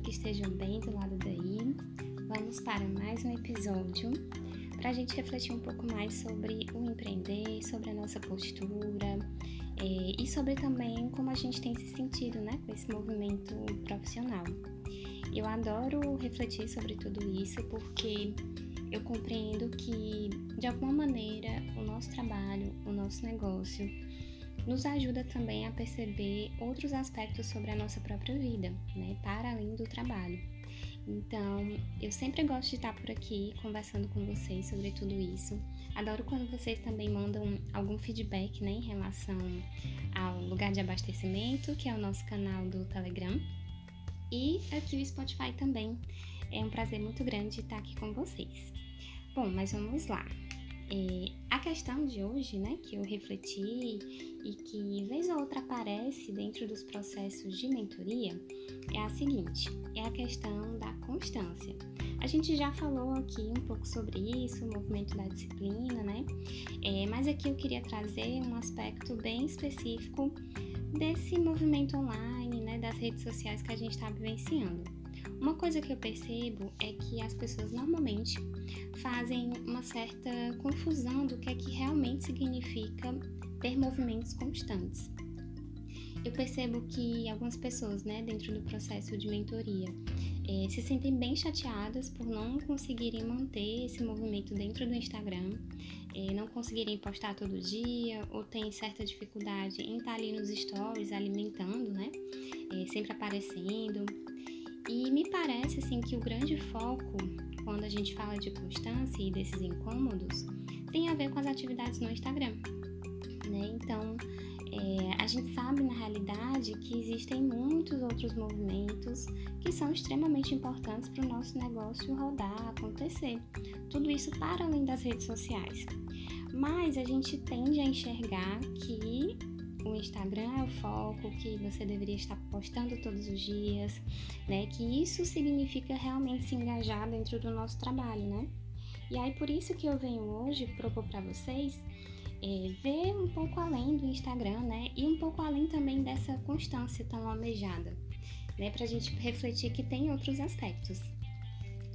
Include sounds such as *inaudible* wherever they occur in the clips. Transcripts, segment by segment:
que estejam bem do lado daí. Vamos para mais um episódio para a gente refletir um pouco mais sobre o empreender, sobre a nossa postura é, e sobre também como a gente tem se sentido né, com esse movimento profissional. Eu adoro refletir sobre tudo isso porque eu compreendo que, de alguma maneira, o nosso trabalho, o nosso negócio, nos ajuda também a perceber outros aspectos sobre a nossa própria vida, né, para além do trabalho. Então, eu sempre gosto de estar por aqui conversando com vocês sobre tudo isso. Adoro quando vocês também mandam algum feedback né, em relação ao lugar de abastecimento, que é o nosso canal do Telegram, e aqui o Spotify também. É um prazer muito grande estar aqui com vocês. Bom, mas vamos lá. É, a questão de hoje, né, que eu refleti e que vez ou outra aparece dentro dos processos de mentoria é a seguinte: é a questão da constância. A gente já falou aqui um pouco sobre isso, o movimento da disciplina, né? É, mas aqui eu queria trazer um aspecto bem específico desse movimento online, né, das redes sociais que a gente está vivenciando. Uma coisa que eu percebo é que as pessoas normalmente fazem uma certa confusão do que é que realmente significa ter movimentos constantes. Eu percebo que algumas pessoas, né, dentro do processo de mentoria, é, se sentem bem chateadas por não conseguirem manter esse movimento dentro do Instagram, é, não conseguirem postar todo dia, ou têm certa dificuldade em estar ali nos stories alimentando, né, é, sempre aparecendo. E me parece assim que o grande foco, quando a gente fala de constância e desses incômodos, tem a ver com as atividades no Instagram. Né? Então, é, a gente sabe na realidade que existem muitos outros movimentos que são extremamente importantes para o nosso negócio rodar, acontecer. Tudo isso para além das redes sociais. Mas a gente tende a enxergar que o Instagram é o foco, que você deveria estar postando todos os dias, né? Que isso significa realmente se engajar dentro do nosso trabalho, né? E aí por isso que eu venho hoje propor para vocês é, ver um pouco além do Instagram, né? E um pouco além também dessa constância tão almejada, né? Para a gente refletir que tem outros aspectos.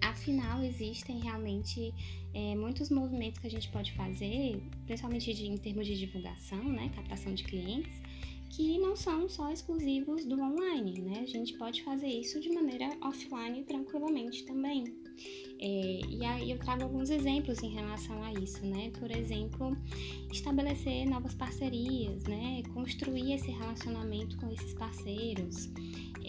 Afinal, existem realmente é, muitos movimentos que a gente pode fazer, principalmente de, em termos de divulgação, né, captação de clientes, que não são só exclusivos do online, né? A gente pode fazer isso de maneira offline tranquilamente também. É, e aí eu trago alguns exemplos em relação a isso, né? Por exemplo, estabelecer novas parcerias, né? Construir esse relacionamento com esses parceiros.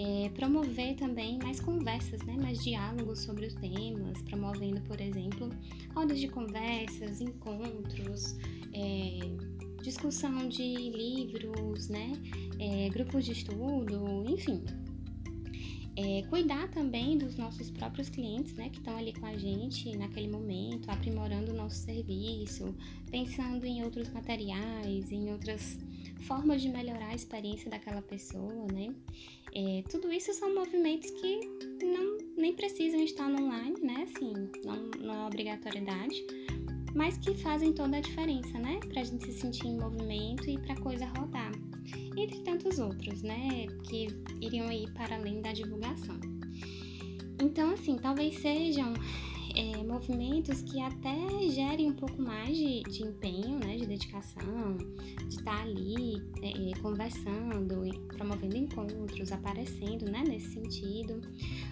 É, promover também mais conversas, né, mais diálogos sobre os temas, promovendo, por exemplo, rodas de conversas, encontros, é, discussão de livros, né, é, grupos de estudo, enfim. É, cuidar também dos nossos próprios clientes, né, que estão ali com a gente naquele momento, aprimorando o nosso serviço, pensando em outros materiais, em outras formas de melhorar a experiência daquela pessoa, né? É, tudo isso são movimentos que não nem precisam estar online, né? Assim, não, não é obrigatoriedade, mas que fazem toda a diferença, né? Pra gente se sentir em movimento e pra coisa rodar. Entre tantos outros, né? Que iriam ir para além da divulgação. Então, assim, talvez sejam é, movimentos que até gerem um pouco mais de, de empenho, né, de dedicação, de estar tá ali é, é, conversando, promovendo encontros, aparecendo, né, nesse sentido.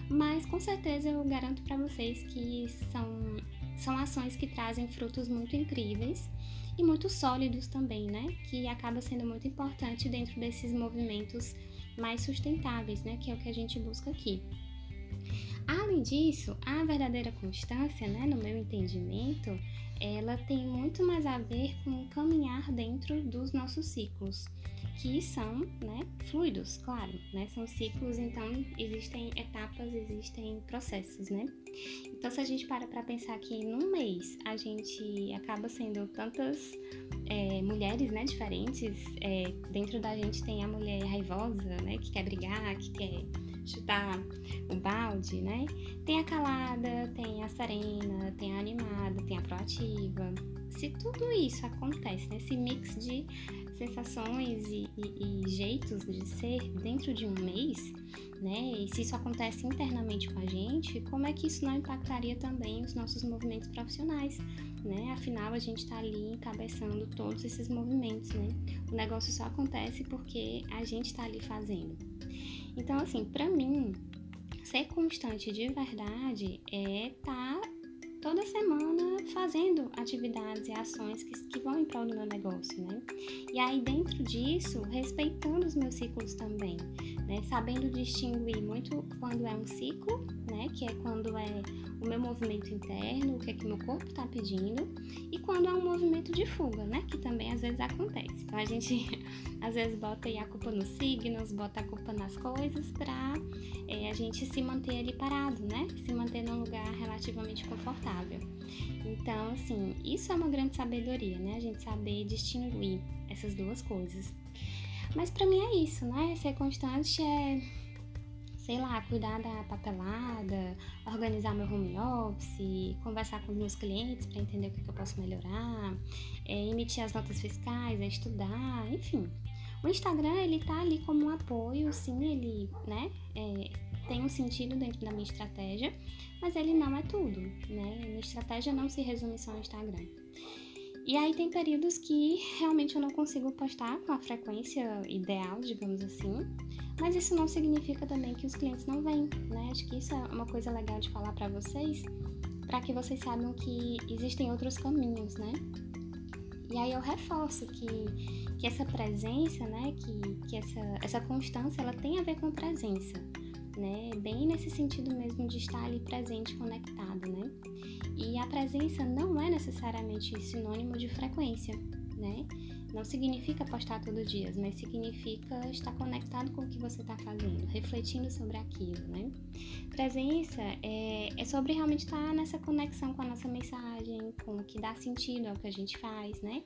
Mas com certeza eu garanto para vocês que são, são ações que trazem frutos muito incríveis e muito sólidos também, né, que acaba sendo muito importante dentro desses movimentos mais sustentáveis, né, que é o que a gente busca aqui. Além disso, a verdadeira constância, né, no meu entendimento, ela tem muito mais a ver com caminhar dentro dos nossos ciclos, que são, né, fluidos, claro, né, são ciclos, então existem etapas, existem processos, né. Então, se a gente para para pensar que num mês a gente acaba sendo tantas é, mulheres, né, diferentes, é, dentro da gente tem a mulher raivosa, né, que quer brigar, que quer chutar o balde, né? Tem a calada, tem a serena, tem a animada, tem a proativa. Se tudo isso acontece, né? esse mix de sensações e, e, e jeitos de ser dentro de um mês, né? E se isso acontece internamente com a gente, como é que isso não impactaria também os nossos movimentos profissionais, né? Afinal, a gente está ali encabeçando todos esses movimentos, né? O negócio só acontece porque a gente está ali fazendo. Então, assim, para mim, ser constante de verdade é estar tá toda semana fazendo atividades e ações que, que vão em prol do meu negócio, né? E aí, dentro disso, respeitando os meus ciclos também, né? Sabendo distinguir muito quando é um ciclo, né? Que é quando é o meu movimento interno, o que é que meu corpo está pedindo, e quando é um movimento de fuga, né? Que também às vezes acontece. Então a gente *laughs* às vezes bota a culpa nos signos, bota a culpa nas coisas para é, a gente se manter ali parado, né? Se manter num lugar relativamente confortável. Então, assim, isso é uma grande sabedoria, né? A gente saber distinguir essas duas coisas. Mas para mim é isso, né? Ser constante é sei lá, cuidar da papelada, organizar meu home office, conversar com meus clientes para entender o que, que, eu posso melhorar, é, emitir as notas fiscais, é estudar, enfim. O Instagram, ele tá ali como um apoio, sim, ele, né, é, tem um sentido dentro da minha estratégia, mas ele não é tudo, né? Minha estratégia não se resume só ao Instagram. E aí tem períodos que realmente eu não consigo postar com a frequência ideal, digamos assim, mas isso não significa também que os clientes não vêm, né? Acho que isso é uma coisa legal de falar para vocês, para que vocês saibam que existem outros caminhos, né? E aí eu reforço que, que essa presença, né, que, que essa, essa constância, ela tem a ver com presença, né? Bem nesse sentido mesmo de estar ali presente, conectado, né? E a presença não é necessariamente sinônimo de frequência, né? Não significa postar todo dia, mas significa estar conectado com o que você está fazendo, refletindo sobre aquilo, né? Presença é, é sobre realmente estar nessa conexão com a nossa mensagem, com o que dá sentido ao que a gente faz, né?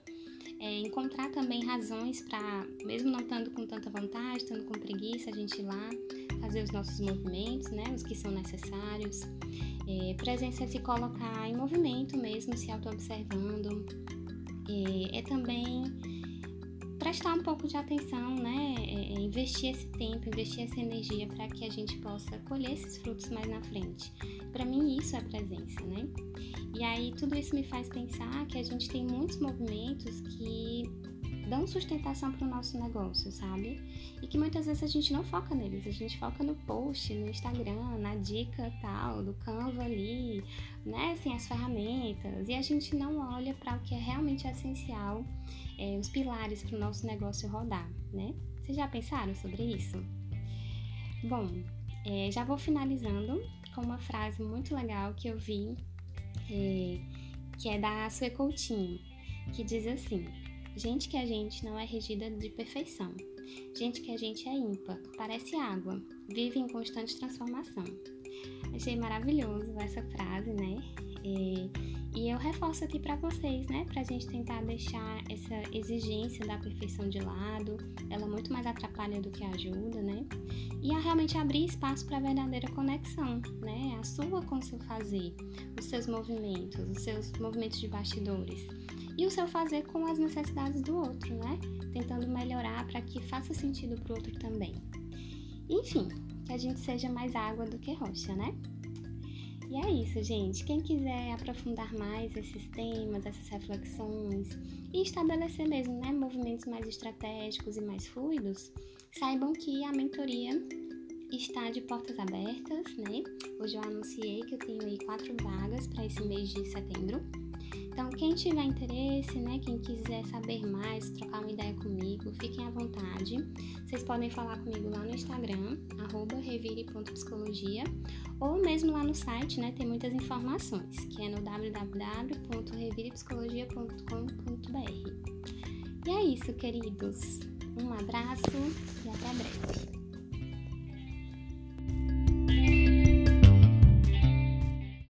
É encontrar também razões para, mesmo não estando com tanta vontade, estando com preguiça, a gente ir lá fazer os nossos movimentos, né? Os que são necessários. É, presença é se colocar em movimento mesmo, se auto-observando. É, é também prestar um pouco de atenção, né? É, é investir esse tempo, investir essa energia para que a gente possa colher esses frutos mais na frente. Para mim, isso é presença, né? E aí, tudo isso me faz pensar que a gente tem muitos movimentos que dão sustentação para o nosso negócio, sabe? E que muitas vezes a gente não foca neles, a gente foca no post, no Instagram, na dica tal, do Canva ali, né? Assim, as ferramentas, e a gente não olha para o que é realmente essencial, é, os pilares para o nosso negócio rodar, né? Vocês já pensaram sobre isso? Bom, é, já vou finalizando com uma frase muito legal que eu vi, é, que é da Sue Coutinho, que diz assim: Gente que a gente não é regida de perfeição. Gente que a gente é ímpar, parece água, vive em constante transformação. Achei maravilhoso essa frase, né? E, e eu reforço aqui para vocês, né? Pra gente tentar deixar essa exigência da perfeição de lado. Ela muito mais atrapalha do que ajuda, né? E a realmente abrir espaço para a verdadeira conexão, né? A sua com o seu fazer, os seus movimentos, os seus movimentos de bastidores e o seu fazer com as necessidades do outro, né? Tentando melhorar para que faça sentido para o outro também. Enfim, que a gente seja mais água do que rocha, né? E é isso, gente. Quem quiser aprofundar mais esses temas, essas reflexões e estabelecer mesmo né, movimentos mais estratégicos e mais fluidos, saibam que a mentoria está de portas abertas, né? Hoje eu anunciei que eu tenho aí quatro vagas para esse mês de setembro. Então, quem tiver interesse, né, quem quiser saber mais, trocar uma ideia comigo, fiquem à vontade. Vocês podem falar comigo lá no Instagram, revire.psicologia, ou mesmo lá no site, né, tem muitas informações, que é no www.revirepsicologia.com.br. E é isso, queridos. Um abraço e até breve.